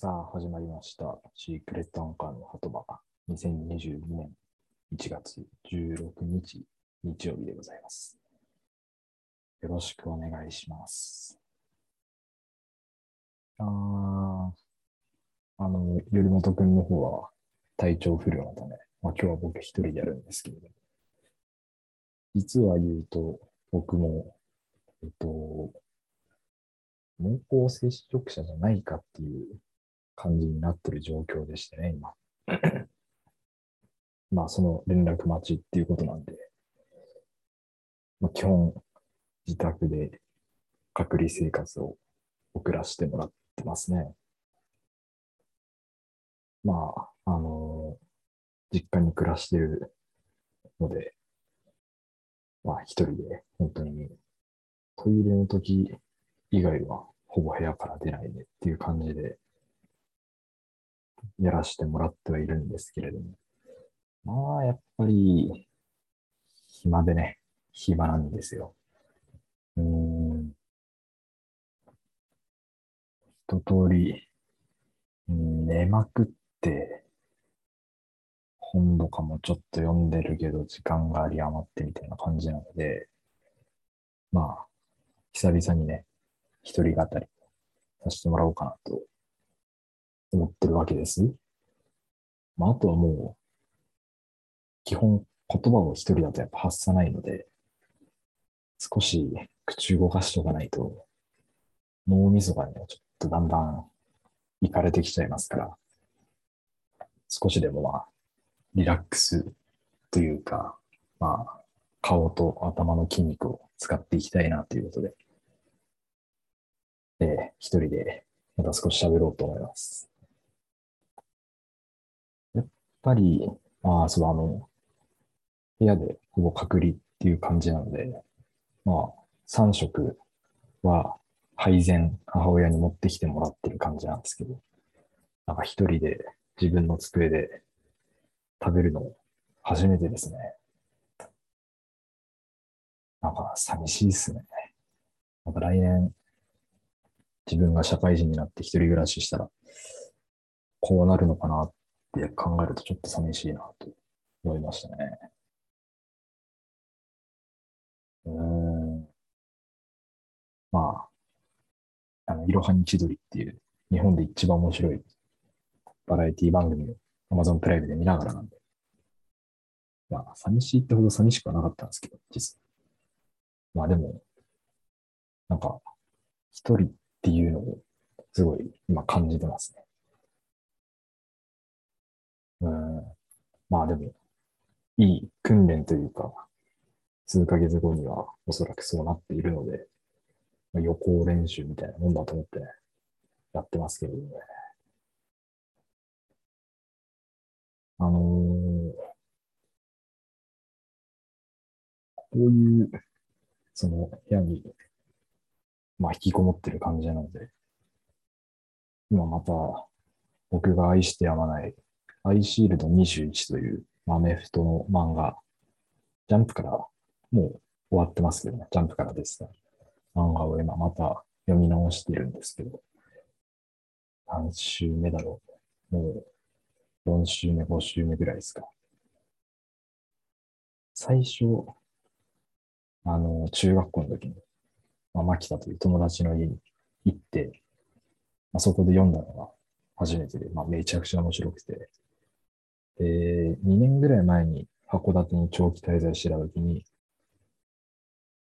さあ、始まりました。シークレットアンカーの鳩場。2022年1月16日、日曜日でございます。よろしくお願いします。あー、あの、頼本くんの方は体調不良のため、まあ、今日は僕一人でやるんですけれども、実は言うと、僕も、えっと、濃厚接触者じゃないかっていう感じになってる状況でしてね、今。まあ、その連絡待ちっていうことなんで、まあ、基本、自宅で隔離生活を送らせてもらってますね。まあ、あの実家に暮らしてるので、まあ、一人で、本当に、トイレの時以外は、ほぼ部屋から出ないでっていう感じで、やらせてもらってはいるんですけれども。まあ、やっぱり、暇でね、暇なんですよ。うん。一通り、寝まくって、本とかもちょっと読んでるけど、時間が有り余ってみたいな感じなので、まあ、久々にね、一人語りさせてもらおうかなと思ってるわけです。まあ、あとはもう、基本言葉を一人だとやっぱ発さないので、少し口動かしとかないと、脳みそがね、ちょっとだんだんいかれてきちゃいますから、少しでもまあ、リラックスというか、まあ、顔と頭の筋肉を使っていきたいなということで、で、一人でまた少し喋ろうと思います。ぱり、まあ、そう、あの、部屋でほぼ隔離っていう感じなので、まあ、3食は配膳母親に持ってきてもらってる感じなんですけど、なんか一人で自分の机で食べるの初めてですね。なんか寂しいっすね。また来年、自分が社会人になって一人暮らししたら、こうなるのかなって考えるとちょっと寂しいなと思いましたね。うん。まあ、あの、いろはに千鳥っていう日本で一番面白いバラエティ番組を Amazon プライムで見ながらなんで。まあ、寂しいってほど寂しくはなかったんですけど、実際。まあでも、なんか、一人っていうのをすごい今感じてますね。まあでも、いい訓練というか、数ヶ月後にはおそらくそうなっているので、まあ予行練習みたいなもんだと思って、やってますけどね。あのーこういう、その部屋に、まあ引きこもってる感じなので、今また僕が愛してやまないアイシールド21というアメフトの漫画、ジャンプからもう終わってますけどね、ジャンプからですね。漫画を今また読み直しているんですけど、何週目だろう。もう4週目、5週目ぐらいですか。最初、あの、中学校の時に、まあ、牧田という友達の家に行って、まあ、そこで読んだのが初めてで、まあ、めちゃくちゃ面白くて、で、2年ぐらい前に函館に長期滞在してた時に、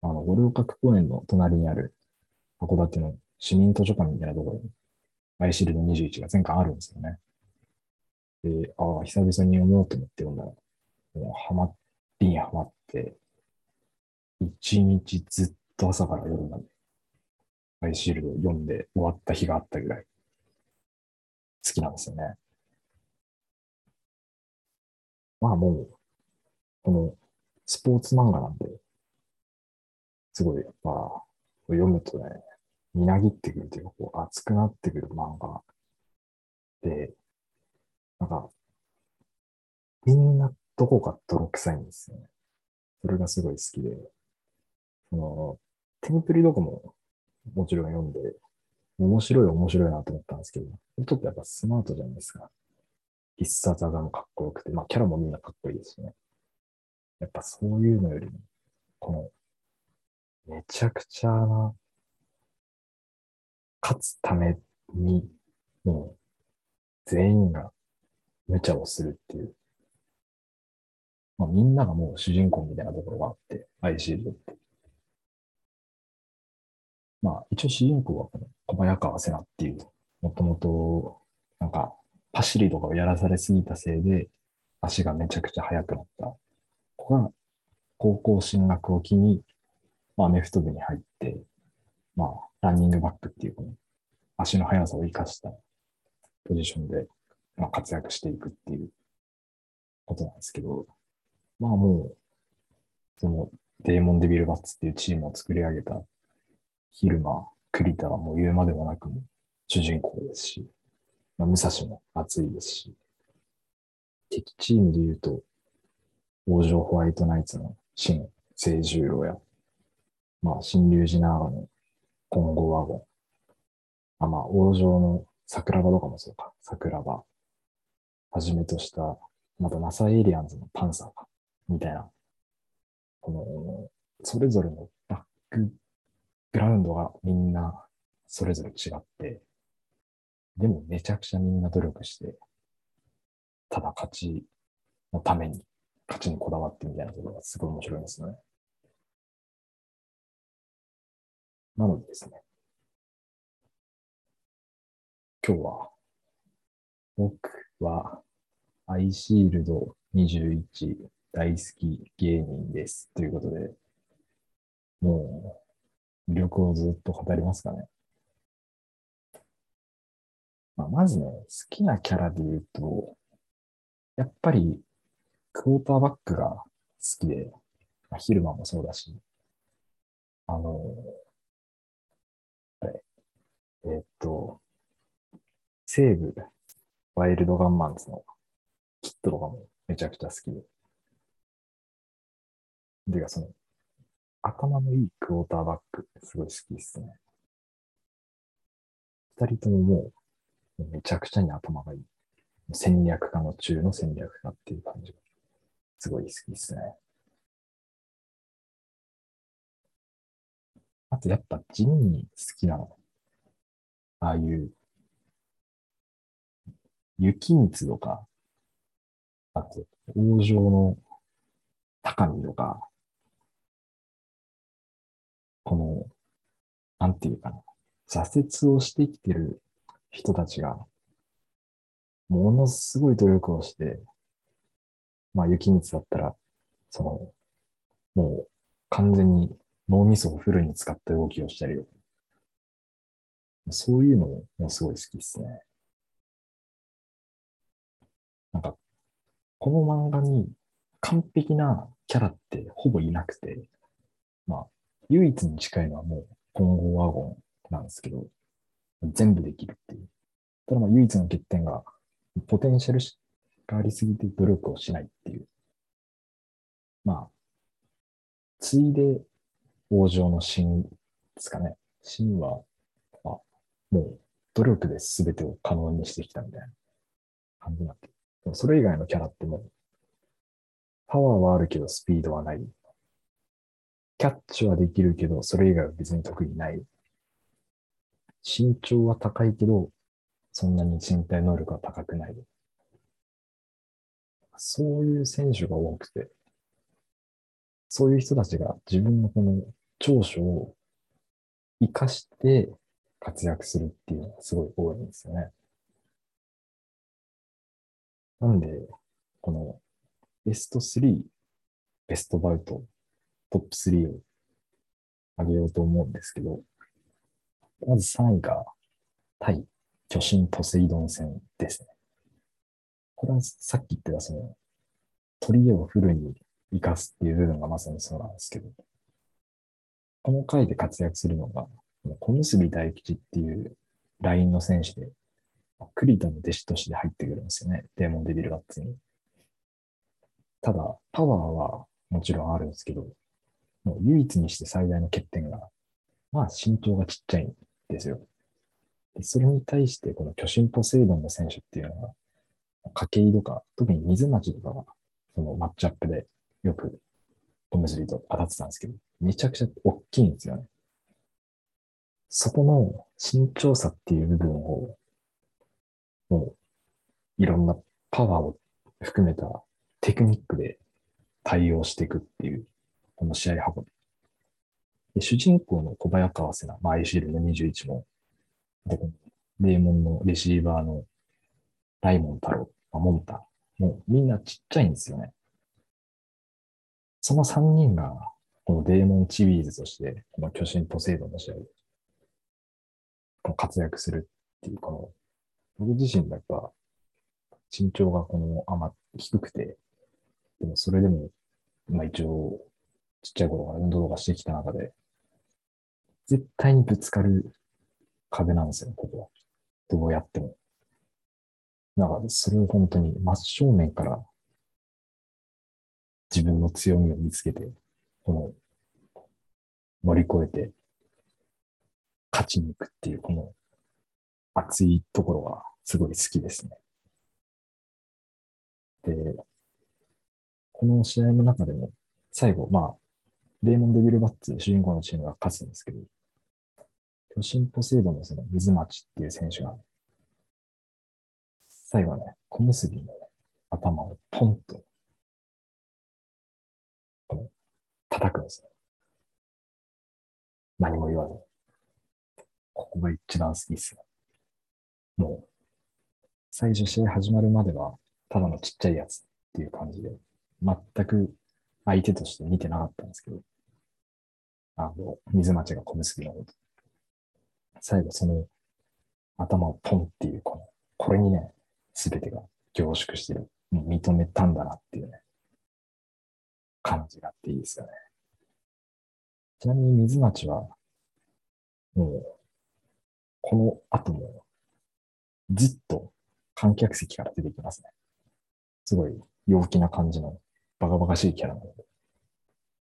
あの、五稜郭公園の隣にある函館の市民図書館みたいなところに、アイシールド21が全巻あるんですよね。で、ああ、久々に読もうと思って読んだら、もうハマりにハマって、一日ずっと朝から夜まで、アイシールドを読んで終わった日があったぐらい、好きなんですよね。まあもう、このスポーツ漫画なんで、すごいやっぱ、読むとね、みなぎってくるというか、こう熱くなってくる漫画で、なんか、みんなどこか泥臭いんですよね。それがすごい好きで、その、テンプリドコももちろん読んで、面白い面白いなと思ったんですけど、ちょっとやっぱスマートじゃないですか。必殺技もかっこよくて、まあキャラもみんなかっこいいですしね。やっぱそういうのよりも、この、めちゃくちゃな、勝つために、もう、全員が無茶をするっていう。まあみんながもう主人公みたいなところがあって、アイシールドって。まあ一応主人公はこの小早川瀬名っていう、もともと、なんか、パシリとかをやらされすぎたせいで、足がめちゃくちゃ速くなった。子が、高校進学を機に、まあ、アメフト部に入って、まあ、ランニングバックっていう、この、足の速さを活かしたポジションで、まあ、活躍していくっていうことなんですけど、まあもう、その、デーモン・デビル・バッツっていうチームを作り上げた、昼間、栗田はもう言うまでもなく主人公ですし、まあ、武蔵も熱いですし、敵チームで言うと、王城ホワイトナイツの新聖十郎や、まあ、新竜寺長の金剛ワゴン、あまあ、王城の桜庭とかもそうか、桜庭、はじめとした、またナサエリアンズのパンサーか、みたいな、この、それぞれのバックグラウンドがみんなそれぞれ違って、でもめちゃくちゃみんな努力して、ただ勝ちのために、勝ちにこだわってみたいなところがすごい面白いですよね。なのでですね、今日は、僕は、アイシールド21大好き芸人です。ということで、もう、魅力をずっと語りますかね。まあ、まずね、好きなキャラで言うと、やっぱり、クォーターバックが好きで、まあ、ヒルマンもそうだし、あの、えー、っと、西武、ワイルドガンマンズのキットとかもめちゃくちゃ好きで。てか、その、頭のいいクォーターバック、すごい好きですね。二人とももう、めちゃくちゃに頭がいい。戦略家の中の戦略家っていう感じが、すごい好きですね。あとやっぱ地味に好きなの。ああいう、雪光とか、あと、王城の高見とか、この、なんていうかな、挫折をしてきてる人たちが、ものすごい努力をして、まあ、雪光だったら、その、もう完全に脳みそをフルに使った動きをしたり、そういうのもすごい好きですね。なんか、この漫画に完璧なキャラってほぼいなくて、まあ、唯一に近いのはもう混合ワゴンなんですけど、全部できるっていう。ただまあ唯一の欠点が、ポテンシャルがありすぎて努力をしないっていう。まあ、ついで王城の芯ですかね。芯は、あ、もう努力で全てを可能にしてきたみたいな感じになって。でもそれ以外のキャラってもう、パワーはあるけどスピードはないキャッチはできるけど、それ以外は別に得意ない。身長は高いけど、そんなに身体能力は高くない。そういう選手が多くて、そういう人たちが自分のこの長所を活かして活躍するっていうのがすごい多いんですよね。なんで、このベスト3、ベストバウトトップ3を上げようと思うんですけど、まず3位が対巨神ポセイドン戦ですね。これはさっき言ってたその、取り柄をフルに活かすっていう部分がまさにそうなんですけど、この回で活躍するのが、小結大吉っていうラインの選手で、栗田の弟子として入ってくるんですよね。デーモンデビルガッツに。ただ、パワーはもちろんあるんですけど、もう唯一にして最大の欠点が、まあ身長がちっちゃいですよ。でそれに対して、この巨神ポセイドンの選手っていうのは、駆け井とか、特に水町とかが、そのマッチアップでよく小結と当たってたんですけど、めちゃくちゃ大きいんですよね。そこの身長差っていう部分を、もう、いろんなパワーを含めたテクニックで対応していくっていう、この試合運び。主人公の小早川瀬名、まあ、アイシールの21も、で、名門のレシーバーのライモン太郎、まあ、モンタ、もうみんなちっちゃいんですよね。その3人が、このデーモンチビーズとして、この巨神ポセイドンの試合で、活躍するっていう、この、僕自身がやっぱ、身長がこの、あま低くて、でもそれでも、まあ一応、ちっちゃい頃から運動とかしてきた中で、絶対にぶつかる壁なんですよ、ここは。どうやっても。だから、それを本当に真正面から自分の強みを見つけて、この、乗り越えて、勝ちに行くっていう、この熱いところがすごい好きですね。で、この試合の中でも、最後、まあ、レーモン・デビル・バッツ、主人公のチームが勝つんですけど、巨神ポセイドのその水町っていう選手が、最後はね、小結の、ね、頭をポンと、叩くんですよ。何も言わず。ここが一番好きですね。もう、最初試合始まるまでは、ただのちっちゃいやつっていう感じで、全く相手として見てなかったんですけど、あの、水町が小結のこと。最後その頭をポンっていう、この、これにね、すべてが凝縮してる。認めたんだなっていうね、感じがあっていいですよね。ちなみに水町は、もう、この後も、ずっと観客席から出てきますね。すごい陽気な感じのバカバカしいキャラなので。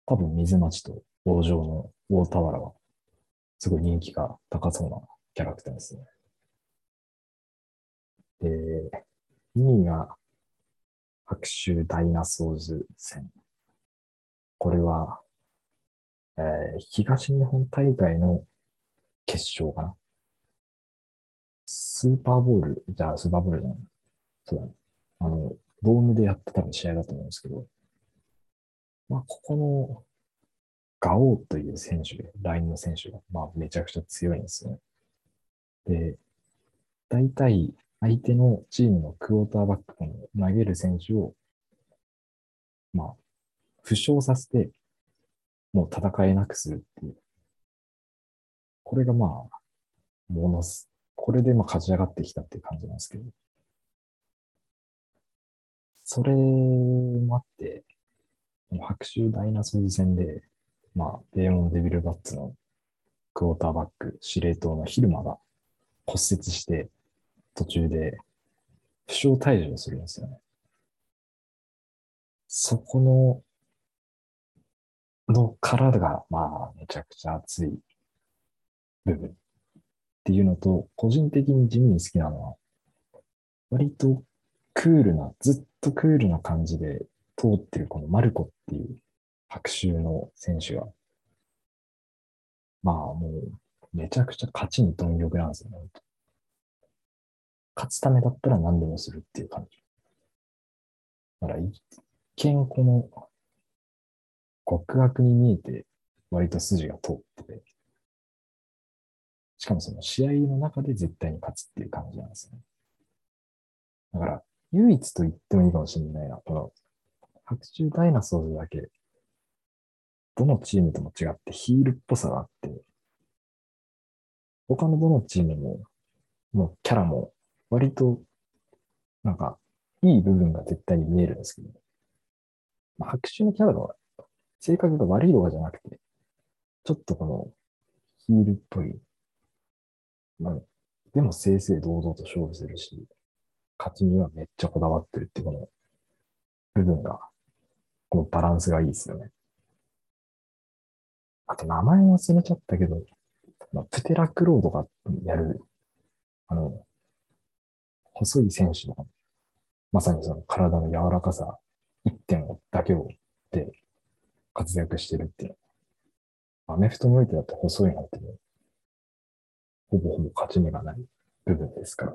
多分水町と王城の大田原は、すごい人気が高そうなキャラクターですね。で、2位が、白州ダイナソーズ戦。これは、えー、東日本大会の決勝かな。スーパーボール、じゃあスーパーボールじゃない。そうだね。あの、ドームでやってた試合だと思うんですけど、まあ、ここのガオーという選手、ラインの選手が、まあ、めちゃくちゃ強いんですよね。で、大体、相手のチームのクォーターバックの投げる選手を、まあ、負傷させて、もう戦えなくするっていう。これがまあ、ものす、これでまあ勝ち上がってきたっていう感じなんですけど。それもあって、白州ダイナソーズ戦で、まあ、デーモン・デビル・バッツのクォーターバック、司令塔のヒルマが骨折して、途中で負傷退場するんですよね。そこの、の体が、まあ、めちゃくちゃ熱い部分っていうのと、個人的に地味に好きなのは、割とクールな、ずっとクールな感じで通ってるこのマルコっていう白州の選手が、まあもうめちゃくちゃ勝ちに貪欲なんですよね。勝つためだったら何でもするっていう感じ。だから一見この極悪に見えて割と筋が通ってて、しかもその試合の中で絶対に勝つっていう感じなんですね。だから唯一と言ってもいいかもしれないな。この、白昼ダイナソーズだけ、どのチームとも違ってヒールっぽさがあって、他のどのチームも、もうキャラも割と、なんか、いい部分が絶対に見えるんですけど、まあ、白昼のキャラが、性格が悪いとかじゃなくて、ちょっとこの、ヒールっぽい、まあ、でも正々堂々と勝負するし、勝ちにはめっちゃこだわってるってこの部分が、このバランスがいいですよね。あと名前忘れちゃったけど、まあ、プテラクロードがやるあの、細い選手の、まさにその体の柔らかさ一点だけをで活躍してるっていう。アメフトにおいてだって細いなんて、ほぼほぼ勝ち目がない部分ですから。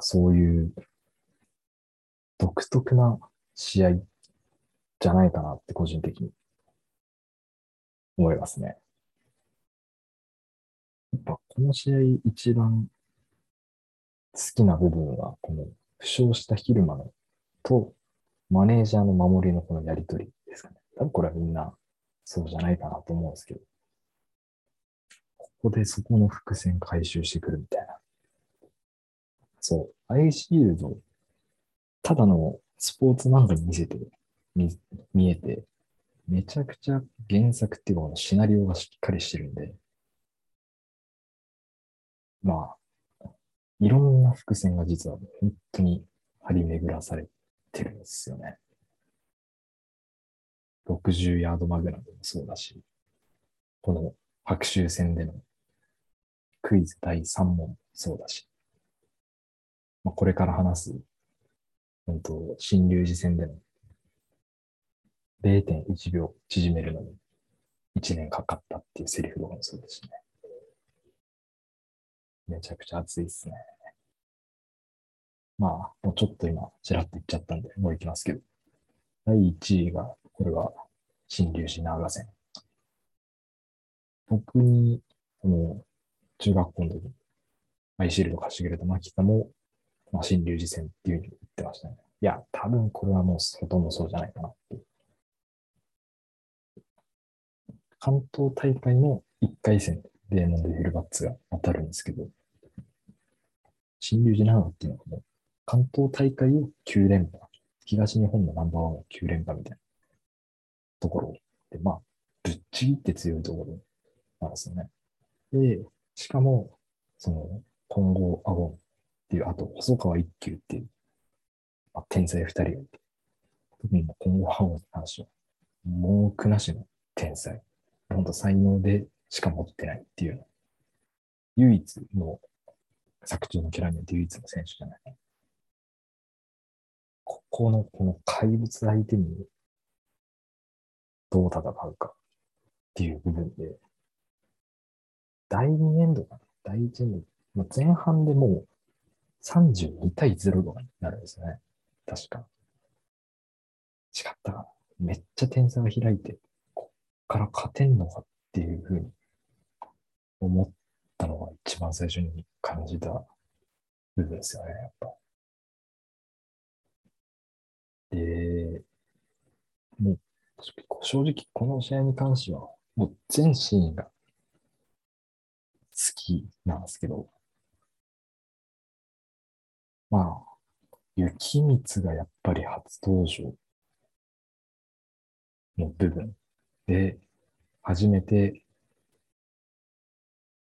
そういう独特な試合じゃないかなって個人的に思いますね。やっぱこの試合一番好きな部分は、この負傷した昼間のとマネージャーの守りのこのやりとりですかね。多分これはみんなそうじゃないかなと思うんですけど、ここでそこの伏線回収してくるみたいな。そう、アイシールド、ただのスポーツ漫画に見せて、見見えて、めちゃくちゃ原作っていうか、シナリオがしっかりしてるんで、まあ、いろんな伏線が実は本当に張り巡らされてるんですよね。60ヤードマグナムもそうだし、この白州戦でのクイズ第3問もそうだし、まあ、これから話す、本当、新竜寺戦での0.1秒縮めるのに1年かかったっていうセリフとかもそうですね。めちゃくちゃ熱いですね。まあ、もうちょっと今、ちらっと言っちゃったんで、もう行きますけど。第1位が、これは、新竜寺長線。僕に、この、中学校の時に、アイシールド貸してくれた牧田も、まあ、新竜寺戦っていうふうに言ってましたね。いや、多分これはもうほとんどそうじゃないかなっていう。関東大会の1回戦でデーモンド・フィルバッツが当たるんですけど、新竜寺長っていうのはもう関東大会を9連覇、東日本のナンバーワンを9連覇みたいなところで、まあ、ぶっちぎって強いところなんですよね。で、しかも、その、混合アゴンっていう、あと、細川一休っていう、まあ、天才二人がいて、特に混合アゴンの話は、文句なしの天才。本当才能でしか持ってないっていう、唯一の作中のキャラによって唯一の選手じゃない。ここのこの怪物相手にどう戦うかっていう部分で、第2エンドかな第1エンド、前半でもう32対0とかになるんですね。確か。違ったかな。めっちゃ点差が開いて、から勝てんのかっていうふうに思ったのが一番最初に感じた部分ですよね、やっぱ。で、もう正直この試合に関しては、もう全シーンが好きなんですけど、まあ、雪光がやっぱり初登場の部分で、初めて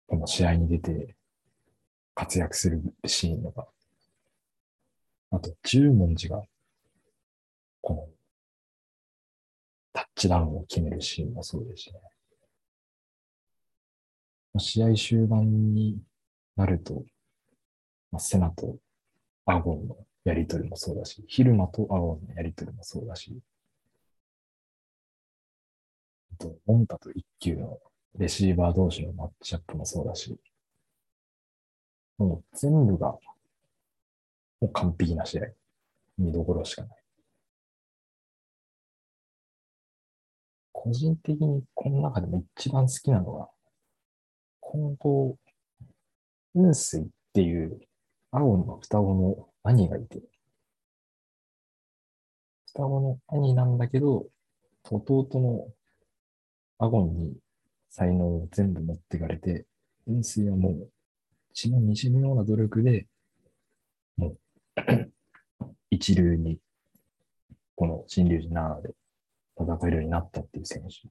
この試合に出て活躍するシーンとか、あと、十文字が、この、タッチダウンを決めるシーンもそうですしね。試合終盤になると、まあ、セナとアゴンのやりとりもそうだし、ヒルマとアゴンのやりとりもそうだし、とモンタと一級のレシーバー同士のマッチアップもそうだし、もう全部が、もう完璧な試合。見どころしかない。個人的にこの中でも一番好きなのは、今後、雲水っていう青の双子の兄がいて、双子の兄なんだけど、弟のアゴンに才能を全部持っていかれて、雲水はもう血の滲むような努力で、もう 一流に、この新竜寺7で戦えるようになったっていう選手。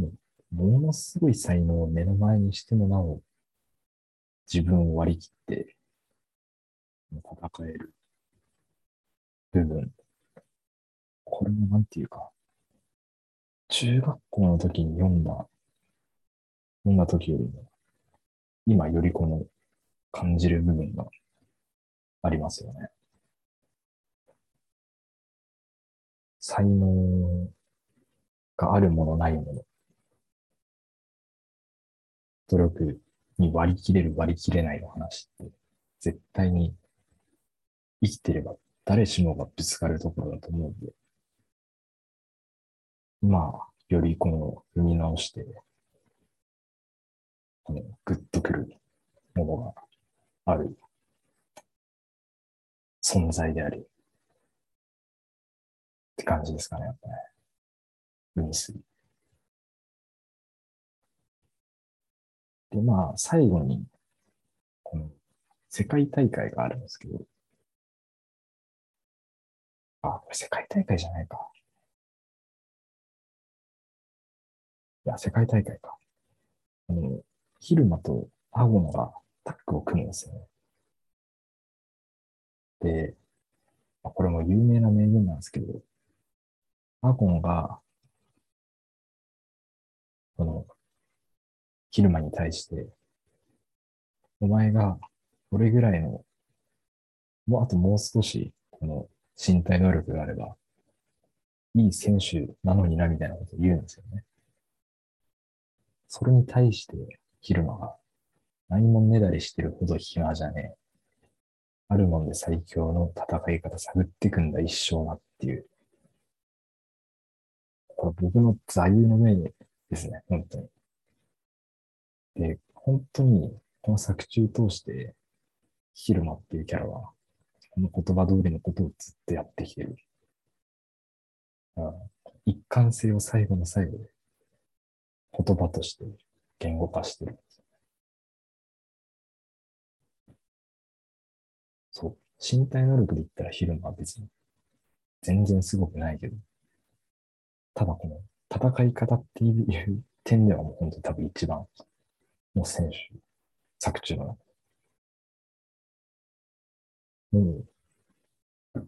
もう、ものすごい才能を目の前にしてもなお、自分を割り切って戦える部分。これもなんていうか、中学校の時に読んだ、読んだ時よりも、今よりこの感じる部分がありますよね。才能があるものないもの。努力に割り切れる割り切れないの話って絶対に生きてれば誰しもがぶつかるところだと思うんで、まあ、よりこの踏み直して、このグッとくるものがある存在であり、って感じですかね、やっぱね。海水。で、まあ、最後に、この世界大会があるんですけど、あ、これ世界大会じゃないか。や、世界大会か。あの、ヒルマとアゴノがタッグを組むんですよね。で、これも有名な名言なんですけど、アゴンが、この、ヒルマに対して、お前がどれぐらいの、もうあともう少し、この身体能力があれば、いい選手なのにな、みたいなことを言うんですよね。それに対して、ヒルマが、何もねだりしてるほど暇じゃねえ。あるもんで最強の戦い方探ってくんだ、一生なっていう。これ僕の座右の銘ですね、本当に。で、本当に、この作中通して、ヒルマっていうキャラは、この言葉通りのことをずっとやってきてる。一貫性を最後の最後で言葉として言語化してる。そう。身体能力で言ったらヒルマは別に全然すごくないけど、ただこの戦い方っていう点ではもう本当に多分一番の選手、作中の中もう、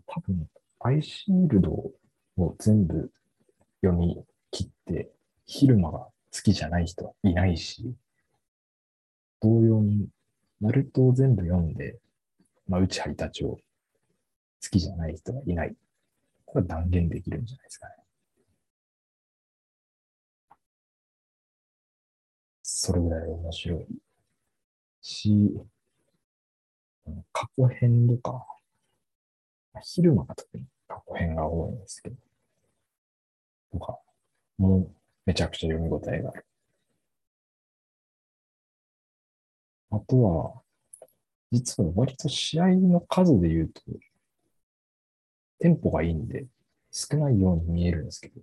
多分、アイシールドを全部読み切って、ヒルマが好きじゃない人はいないし、同様に、ナルトを全部読んで、まあ、内張たちを好きじゃない人はいない。これは断言できるんじゃないですかね。それぐらい面白いし、過去編とか、昼間が特に過去編が多いんですけど、とか、もうめちゃくちゃ読み応えがある。あとは、実は割と試合の数で言うと、テンポがいいんで、少ないように見えるんですけど、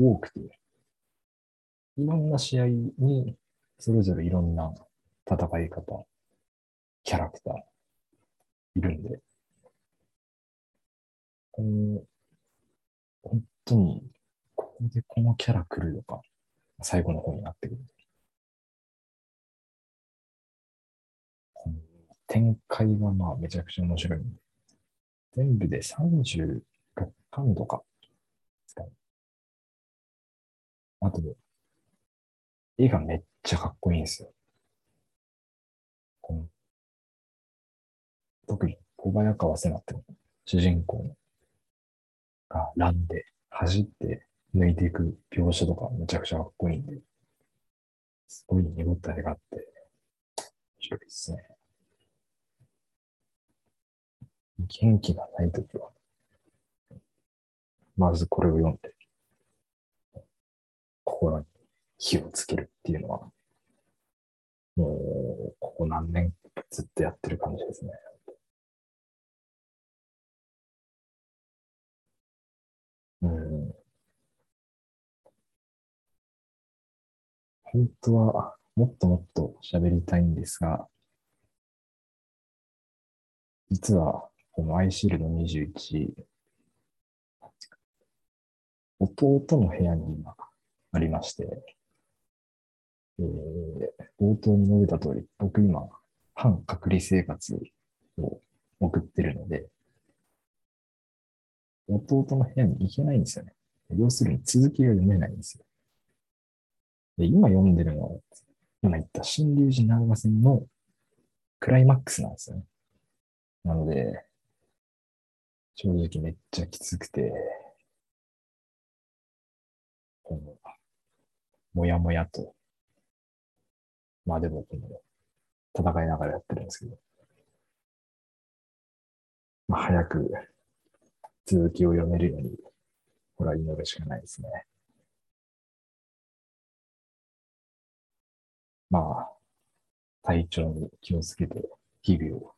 多くて、いろんな試合に、それぞれいろんな戦い方、キャラクター、いるんで、この、本当に、ここでこのキャラ来るのか、最後の方になってくる。展開がまあめちゃくちゃ面白い、全部で36巻とかですか。あと、絵がめっちゃかっこいいんですよ。特に小早川瀬名って主人公がランで走って抜いていく描写とかめちゃくちゃかっこいいんで、すごい見応えがあって、面白いですね。元気がないときは、まずこれを読んで、心に火をつけるっていうのは、もう、ここ何年ずっとやってる感じですね。本当は、もっともっと喋りたいんですが、実は、このアイシールド21、弟の部屋に今ありまして、えー、冒頭に述べた通り、僕今、半隔離生活を送ってるので、弟の部屋に行けないんですよね。要するに続きが読めないんですよ。で今読んでるのは、今言った新龍寺長岡線のクライマックスなんですよね。なので、正直めっちゃきつくて、この、もやもやと、まあでも、この、戦いながらやってるんですけど、まあ早く続きを読めるように、これは祈るしかないですね。まあ、体調に気をつけて、日々を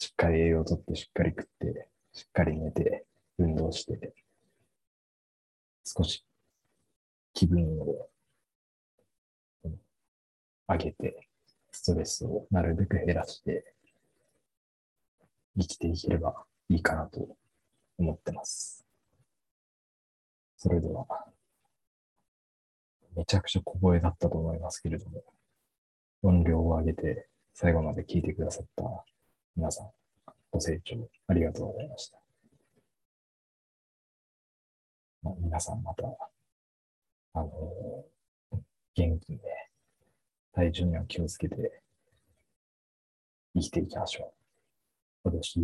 しっかり栄養をとってしっかり食って、しっかり寝て、運動して、少し気分を上げて、ストレスをなるべく減らして、生きていければいいかなと思ってます。それでは、めちゃくちゃ小声だったと思いますけれども、音量を上げて最後まで聞いてくださった皆さん、ご清聴ありがとうございました。まあ皆さんまた、あの元気にね、体調には気をつけて生きていきましょう。私、